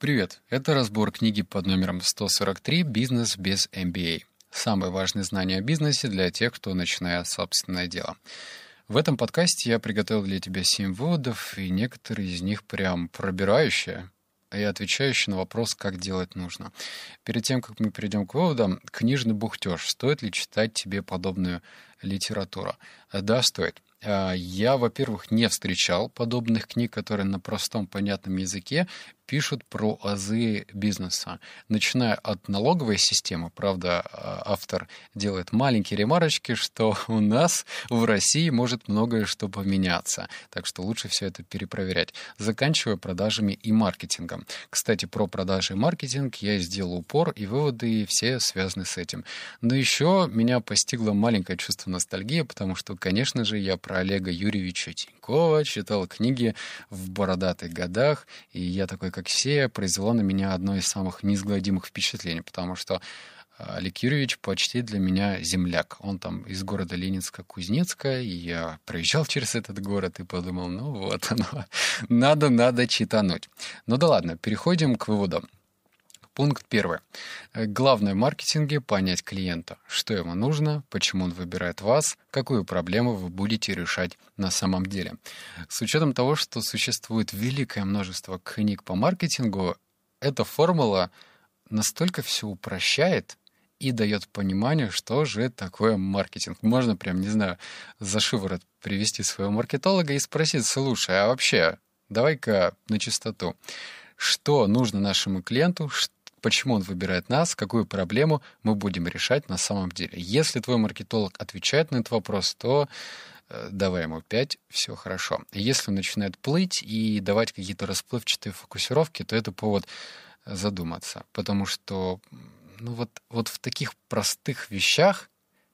Привет, это разбор книги под номером 143 «Бизнес без MBA». Самые важные знания о бизнесе для тех, кто начинает собственное дело. В этом подкасте я приготовил для тебя 7 выводов, и некоторые из них прям пробирающие, и отвечающие на вопрос, как делать нужно. Перед тем, как мы перейдем к выводам, книжный бухтеж. Стоит ли читать тебе подобную литературу? Да, стоит. А, я, во-первых, не встречал подобных книг, которые на простом понятном языке пишут про азы бизнеса, начиная от налоговой системы. Правда, а, автор делает маленькие ремарочки, что у нас в России может многое что поменяться, так что лучше все это перепроверять. Заканчивая продажами и маркетингом. Кстати, про продажи и маркетинг я сделал упор, и выводы все связаны с этим. Но еще меня постигло маленькое чувство ностальгии, потому что, конечно же, я про Олега Юрьевича Тинькова читал книги в бородатых годах, и я такой, как все, произвело на меня одно из самых неизгладимых впечатлений, потому что а, Олег Юрьевич почти для меня земляк. Он там из города Ленинска-Кузнецка, и я проезжал через этот город и подумал, ну вот оно, надо, надо читануть. Ну да ладно, переходим к выводам. Пункт первый. Э, главное в маркетинге – понять клиента, что ему нужно, почему он выбирает вас, какую проблему вы будете решать на самом деле. С учетом того, что существует великое множество книг по маркетингу, эта формула настолько все упрощает и дает понимание, что же такое маркетинг. Можно прям, не знаю, за шиворот привести своего маркетолога и спросить, слушай, а вообще, давай-ка на чистоту, что нужно нашему клиенту, почему он выбирает нас, какую проблему мы будем решать на самом деле. Если твой маркетолог отвечает на этот вопрос, то э, давай ему 5, все хорошо. Если он начинает плыть и давать какие-то расплывчатые фокусировки, то это повод задуматься. Потому что ну вот, вот в таких простых вещах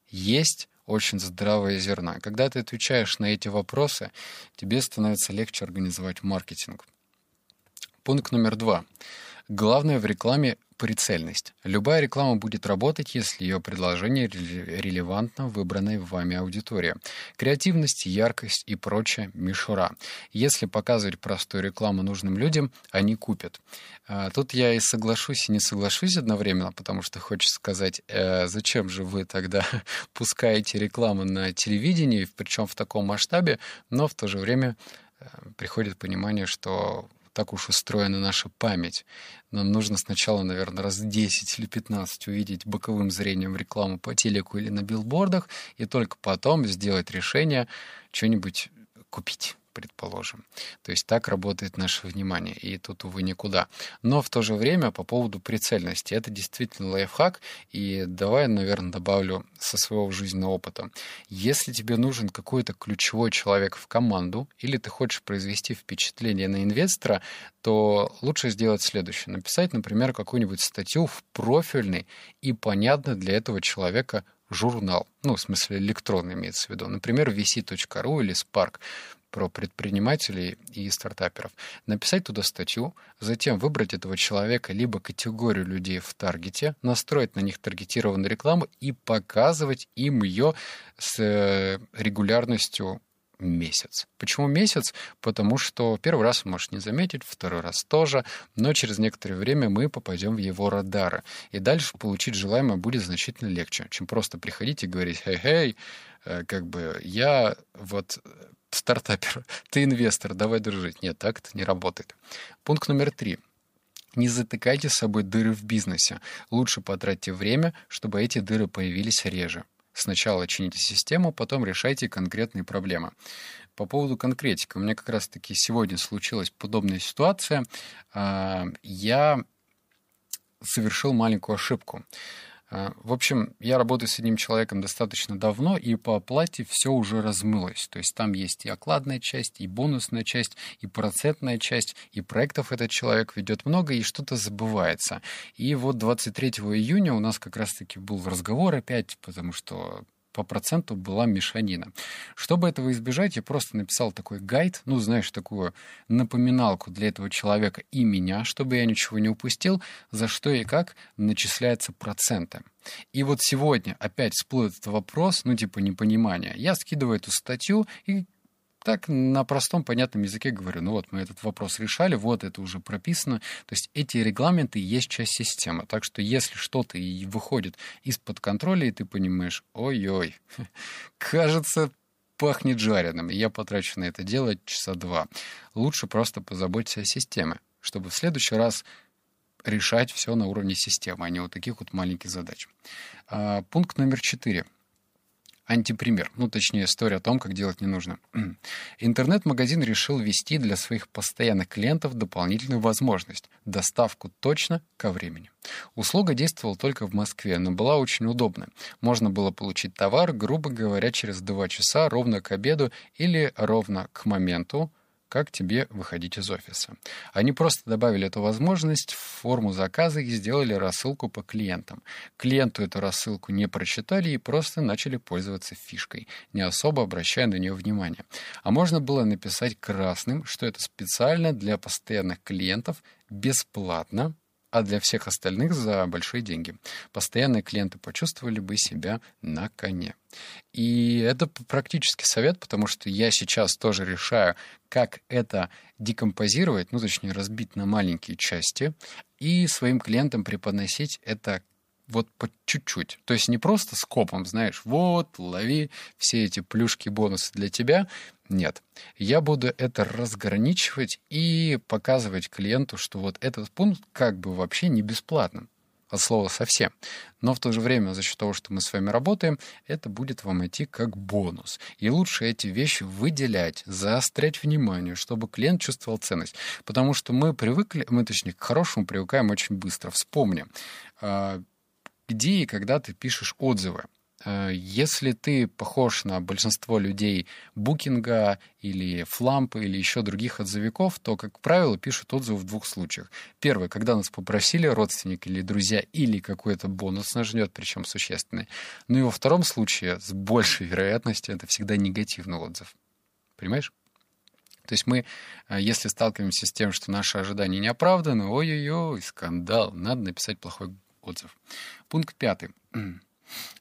есть очень здравое зерно. Когда ты отвечаешь на эти вопросы, тебе становится легче организовать маркетинг. Пункт номер два. Главное в рекламе прицельность. Любая реклама будет работать, если ее предложение релевантно выбранной вами аудитории. Креативность, яркость и прочая мишура. Если показывать простую рекламу нужным людям, они купят. А, тут я и соглашусь, и не соглашусь одновременно, потому что хочется сказать, э, зачем же вы тогда пускаете рекламу на телевидении, причем в таком масштабе, но в то же время э, приходит понимание, что так уж устроена наша память. Нам нужно сначала, наверное, раз 10 или 15 увидеть боковым зрением рекламу по телеку или на билбордах, и только потом сделать решение что-нибудь купить предположим. То есть так работает наше внимание, и тут, увы, никуда. Но в то же время по поводу прицельности. Это действительно лайфхак, и давай, наверное, добавлю со своего жизненного опыта. Если тебе нужен какой-то ключевой человек в команду, или ты хочешь произвести впечатление на инвестора, то лучше сделать следующее. Написать, например, какую-нибудь статью в профильный и понятный для этого человека журнал, ну, в смысле электронный имеется в виду, например, vc.ru или Spark про предпринимателей и стартаперов, написать туда статью, затем выбрать этого человека либо категорию людей в таргете, настроить на них таргетированную рекламу и показывать им ее с э, регулярностью месяц. Почему месяц? Потому что первый раз может не заметить, второй раз тоже, но через некоторое время мы попадем в его радары. И дальше получить желаемое будет значительно легче, чем просто приходить и говорить, «Хей-хей, э, как бы я вот стартапер, ты инвестор, давай дружить. Нет, так это не работает. Пункт номер три. Не затыкайте с собой дыры в бизнесе. Лучше потратьте время, чтобы эти дыры появились реже. Сначала чините систему, потом решайте конкретные проблемы. По поводу конкретики. У меня как раз-таки сегодня случилась подобная ситуация. А, я совершил маленькую ошибку. А, в общем, я работаю с одним человеком достаточно давно, и по оплате все уже размылось. То есть там есть и окладная часть, и бонусная часть, и процентная часть, и проектов этот человек ведет много, и что-то забывается. И вот 23 июня у нас как раз-таки был разговор опять, потому что по проценту была мешанина. Чтобы этого избежать, я просто написал такой гайд, ну, знаешь, такую напоминалку для этого человека и меня, чтобы я ничего не упустил, за что и как начисляются проценты. И вот сегодня опять всплыл этот вопрос, ну, типа непонимания. Я скидываю эту статью, и так на простом понятном языке говорю, ну вот мы этот вопрос решали, вот это уже прописано. То есть эти регламенты есть часть системы. Так что если что-то и выходит из-под контроля, и ты понимаешь, ой-ой, кажется, пахнет жареным, и я потрачу на это дело часа два. Лучше просто позаботься о системе, чтобы в следующий раз решать все на уровне системы, а не вот таких вот маленьких задач. А, пункт номер четыре антипример, ну, точнее, история о том, как делать не нужно. Интернет-магазин решил ввести для своих постоянных клиентов дополнительную возможность – доставку точно ко времени. Услуга действовала только в Москве, но была очень удобна. Можно было получить товар, грубо говоря, через 2 часа ровно к обеду или ровно к моменту, как тебе выходить из офиса. Они просто добавили эту возможность в форму заказа и сделали рассылку по клиентам. Клиенту эту рассылку не прочитали и просто начали пользоваться фишкой, не особо обращая на нее внимание. А можно было написать красным, что это специально для постоянных клиентов, бесплатно, а для всех остальных за большие деньги. Постоянные клиенты почувствовали бы себя на коне. И это практически совет, потому что я сейчас тоже решаю, как это декомпозировать, ну, точнее, разбить на маленькие части, и своим клиентам преподносить это вот по чуть-чуть. То есть не просто скопом, знаешь, вот, лови все эти плюшки, бонусы для тебя. Нет. Я буду это разграничивать и показывать клиенту, что вот этот пункт как бы вообще не бесплатным от слова совсем. Но в то же время, за счет того, что мы с вами работаем, это будет вам идти как бонус. И лучше эти вещи выделять, заострять внимание, чтобы клиент чувствовал ценность. Потому что мы привыкли, мы точнее к хорошему привыкаем очень быстро. Вспомни, а, где и когда ты пишешь отзывы. Э, если ты похож на большинство людей Букинга или Флампа или еще других отзывиков, то, как правило, пишут отзывы в двух случаях. Первый, когда нас попросили родственники или друзья, или какой-то бонус нас ждет, причем существенный. Ну и во втором случае, с большей вероятностью, это всегда негативный отзыв. Понимаешь? То есть мы, э, если сталкиваемся с тем, что наши ожидания не оправданы, ой-ой-ой, скандал, надо написать плохой отзыв. Пункт пятый.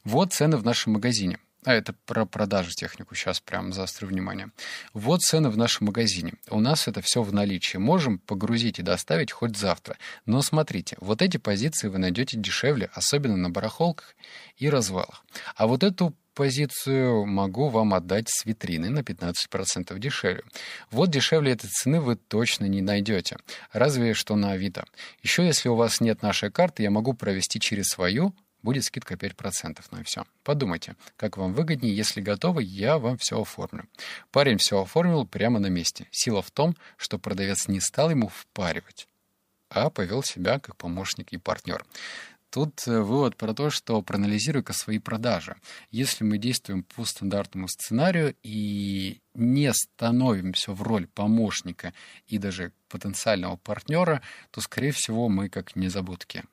Вот цены в нашем магазине. А это про продажу технику, сейчас прям заострю внимание. Вот цены в нашем магазине. У нас это все в наличии. Можем погрузить и доставить хоть завтра. Но смотрите, вот эти позиции вы найдете дешевле, особенно на барахолках и развалах. А вот эту позицию могу вам отдать с витрины на 15% дешевле. Вот дешевле этой цены вы точно не найдете. Разве что на Авито. Еще если у вас нет нашей карты, я могу провести через свою, будет скидка 5%. Ну и все. Подумайте, как вам выгоднее. Если готовы, я вам все оформлю. Парень все оформил прямо на месте. Сила в том, что продавец не стал ему впаривать, а повел себя как помощник и партнер. Тут э, вывод про то, что проанализируй-ка свои продажи. Если мы действуем по стандартному сценарию и не становимся в роль помощника и даже потенциального партнера, то, скорее всего, мы как незабудки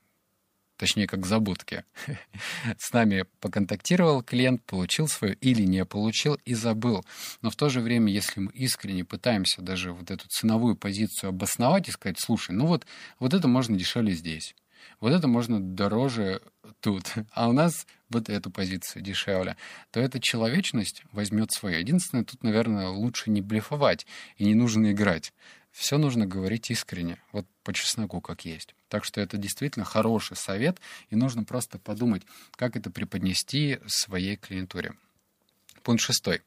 точнее, как забудки. С нами поконтактировал клиент, получил свою или не получил и забыл. Но в то же время, если мы искренне пытаемся даже вот эту ценовую позицию обосновать и сказать, слушай, ну вот, вот это можно дешевле здесь, вот это можно дороже тут, а у нас вот эту позицию дешевле, то эта человечность возьмет свою. Единственное, тут, наверное, лучше не блефовать и не нужно играть. Все нужно говорить искренне, вот по чесноку, как есть. Так что это действительно хороший совет, и нужно просто подумать, как это преподнести своей клиентуре. Пункт шестой.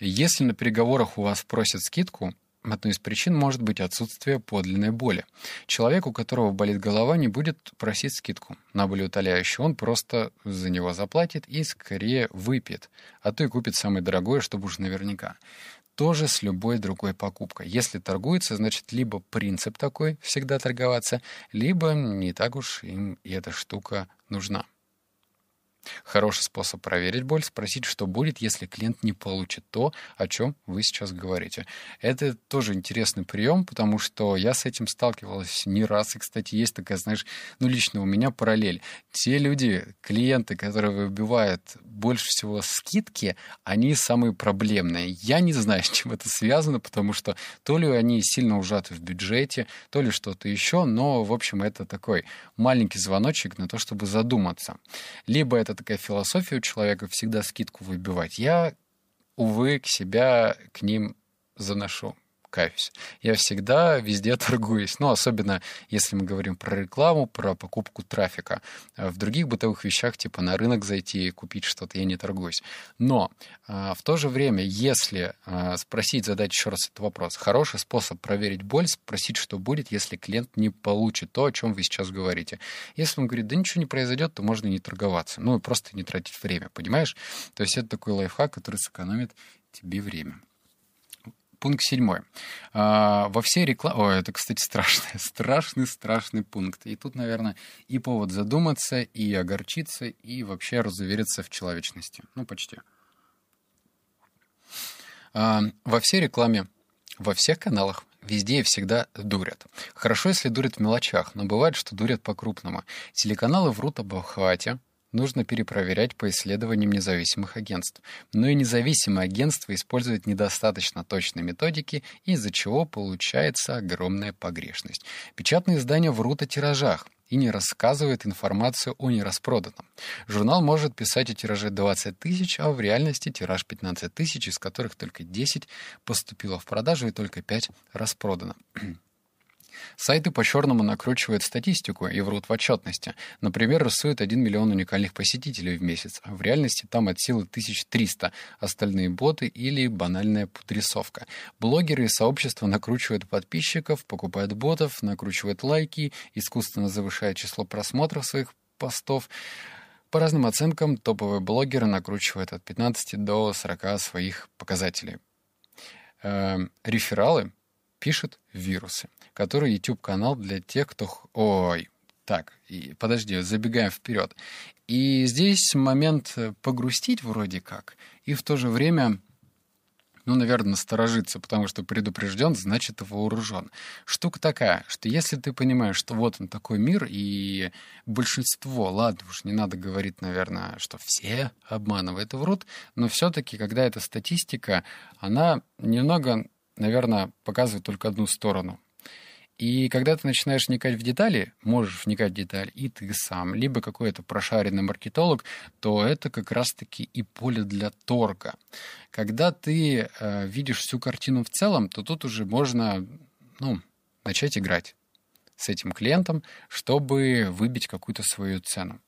Если на переговорах у вас просят скидку, Одной из причин может быть отсутствие подлинной боли. Человек, у которого болит голова, не будет просить скидку на болеутоляющий. Он просто за него заплатит и скорее выпьет, а то и купит самое дорогое, чтобы уж наверняка тоже с любой другой покупкой. Если торгуется, значит, либо принцип такой всегда торговаться, либо не так уж им и эта штука нужна. Хороший способ проверить боль — спросить, что будет, если клиент не получит то, о чем вы сейчас говорите. Это тоже интересный прием, потому что я с этим сталкивалась не раз. И, кстати, есть такая, знаешь, ну, лично у меня параллель. Те люди, клиенты, которые выбивают больше всего скидки, они самые проблемные. Я не знаю, с чем это связано, потому что то ли они сильно ужаты в бюджете, то ли что-то еще, но, в общем, это такой маленький звоночек на то, чтобы задуматься. Либо это такая философия у человека всегда скидку выбивать. Я, увы, к себя к ним заношу каюсь. Я всегда везде торгуюсь. Ну, особенно если мы говорим про рекламу, про покупку трафика. А в других бытовых вещах, типа на рынок зайти и купить что-то, я не торгуюсь. Но а, в то же время, если а, спросить, задать еще раз этот вопрос, хороший способ проверить боль, спросить, что будет, если клиент не получит то, о чем вы сейчас говорите. Если он говорит, да ничего не произойдет, то можно не торговаться. Ну, просто не тратить время, понимаешь? То есть это такой лайфхак, который сэкономит тебе время. Пункт седьмой. А, во всей рекламе... Ой, это, кстати, страшный, страшный, страшный пункт. И тут, наверное, и повод задуматься, и огорчиться, и вообще разувериться в человечности. Ну, почти. А, во всей рекламе, во всех каналах, везде и всегда дурят. Хорошо, если дурят в мелочах, но бывает, что дурят по-крупному. Телеканалы врут об охвате, нужно перепроверять по исследованиям независимых агентств. Но и независимые агентства используют недостаточно точные методики, из-за чего получается огромная погрешность. Печатные издания врут о тиражах и не рассказывают информацию о нераспроданном. Журнал может писать о тираже 20 тысяч, а в реальности тираж 15 тысяч, из которых только 10 поступило в продажу и только 5 распродано. Сайты по-черному накручивают статистику и врут в отчетности. Например, рисуют 1 миллион уникальных посетителей в месяц, а в реальности там от силы 1300, остальные боты или банальная подрисовка. Блогеры и сообщества накручивают подписчиков, покупают ботов, накручивают лайки, искусственно завышают число просмотров своих постов. По разным оценкам, топовые блогеры накручивают от 15 до 40 своих показателей. Эм, рефералы пишет вирусы, который YouTube-канал для тех, кто... Ой, так, и, подожди, забегаем вперед. И здесь момент э, погрустить вроде как, и в то же время, ну, наверное, насторожиться, потому что предупрежден, значит вооружен. Штука такая, что если ты понимаешь, что вот он такой мир, и большинство, ладно уж, не надо говорить, наверное, что все обманывают и врут, но все-таки, когда эта статистика, она немного наверное, показывает только одну сторону. И когда ты начинаешь вникать в детали, можешь вникать в детали и ты сам, либо какой-то прошаренный маркетолог, то это как раз-таки и поле для торга. Когда ты э, видишь всю картину в целом, то тут уже можно ну, начать играть с этим клиентом, чтобы выбить какую-то свою цену.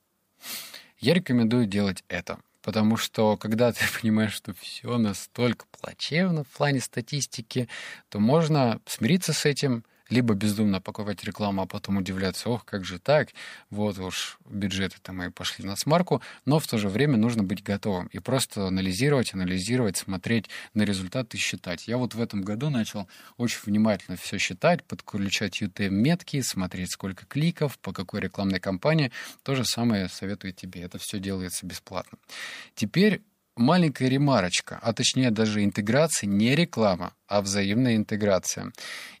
Я рекомендую делать это. Потому что когда ты понимаешь, что все настолько плачевно в плане статистики, то можно смириться с этим, либо бездумно покупать рекламу, а потом удивляться, ох, как же так, вот уж бюджеты-то мои пошли на смарку, но в то же время нужно быть готовым и просто анализировать, анализировать, смотреть на результаты и считать. Я вот в этом году начал очень внимательно все считать, подключать UTM-метки, смотреть, сколько кликов, по какой рекламной кампании. То же самое советую тебе. Это все делается бесплатно. Теперь маленькая ремарочка, а точнее даже интеграция, не реклама, а взаимная интеграция.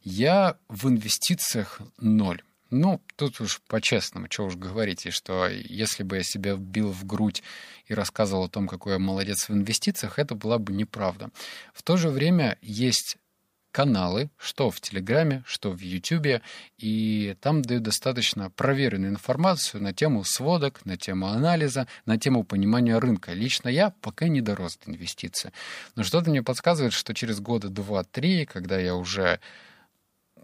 Я в инвестициях ноль. Ну, тут уж по-честному, что уж говорить, и что если бы я себя бил в грудь и рассказывал о том, какой я молодец в инвестициях, это была бы неправда. В то же время есть каналы, что в Телеграме, что в Ютубе, и там дают достаточно проверенную информацию на тему сводок, на тему анализа, на тему понимания рынка. Лично я пока не дорос до инвестиций. Но что-то мне подсказывает, что через года два-три, когда я уже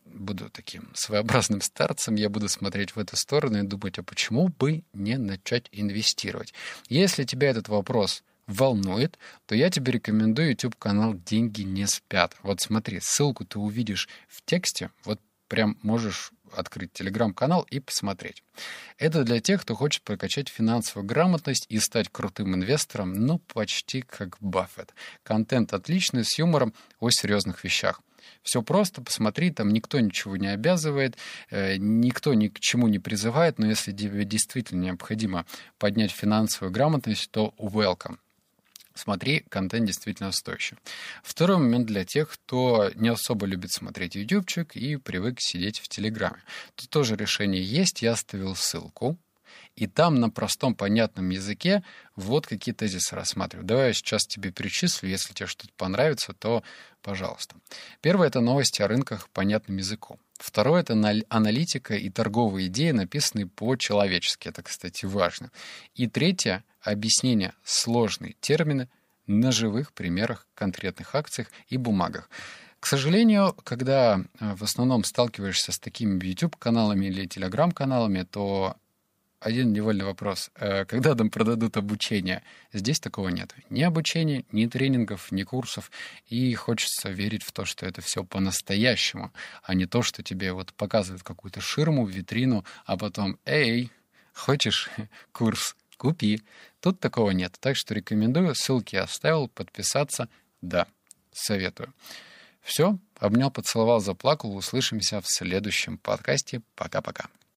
буду таким своеобразным старцем, я буду смотреть в эту сторону и думать, а почему бы не начать инвестировать? Если тебя этот вопрос волнует, то я тебе рекомендую YouTube-канал «Деньги не спят». Вот смотри, ссылку ты увидишь в тексте, вот прям можешь открыть телеграм-канал и посмотреть. Это для тех, кто хочет прокачать финансовую грамотность и стать крутым инвестором, ну, почти как Баффет. Контент отличный, с юмором о серьезных вещах. Все просто, посмотри, там никто ничего не обязывает, э, никто ни к чему не призывает, но если тебе действительно необходимо поднять финансовую грамотность, то welcome смотри, контент действительно стоящий. Второй момент для тех, кто не особо любит смотреть ютубчик и привык сидеть в Телеграме. Тут тоже решение есть, я оставил ссылку. И там на простом понятном языке вот какие тезисы рассматриваю. Давай я сейчас тебе перечислю, если тебе что-то понравится, то пожалуйста. Первое — это новости о рынках понятным языком. Второе — это аналитика и торговые идеи, написанные по-человечески. Это, кстати, важно. И третье — объяснение сложные термины на живых примерах, конкретных акциях и бумагах. К сожалению, когда э, в основном сталкиваешься с такими YouTube-каналами или Telegram-каналами, то один невольный вопрос. Э, когда нам продадут обучение? Здесь такого нет. Ни обучения, ни тренингов, ни курсов. И хочется верить в то, что это все по-настоящему, а не то, что тебе вот показывают какую-то ширму, витрину, а потом «Эй, хочешь курс? Купи». Тут такого нет. Так что рекомендую. Ссылки оставил. Подписаться. Да, советую. Все. Обнял, поцеловал, заплакал. Услышимся в следующем подкасте. Пока-пока.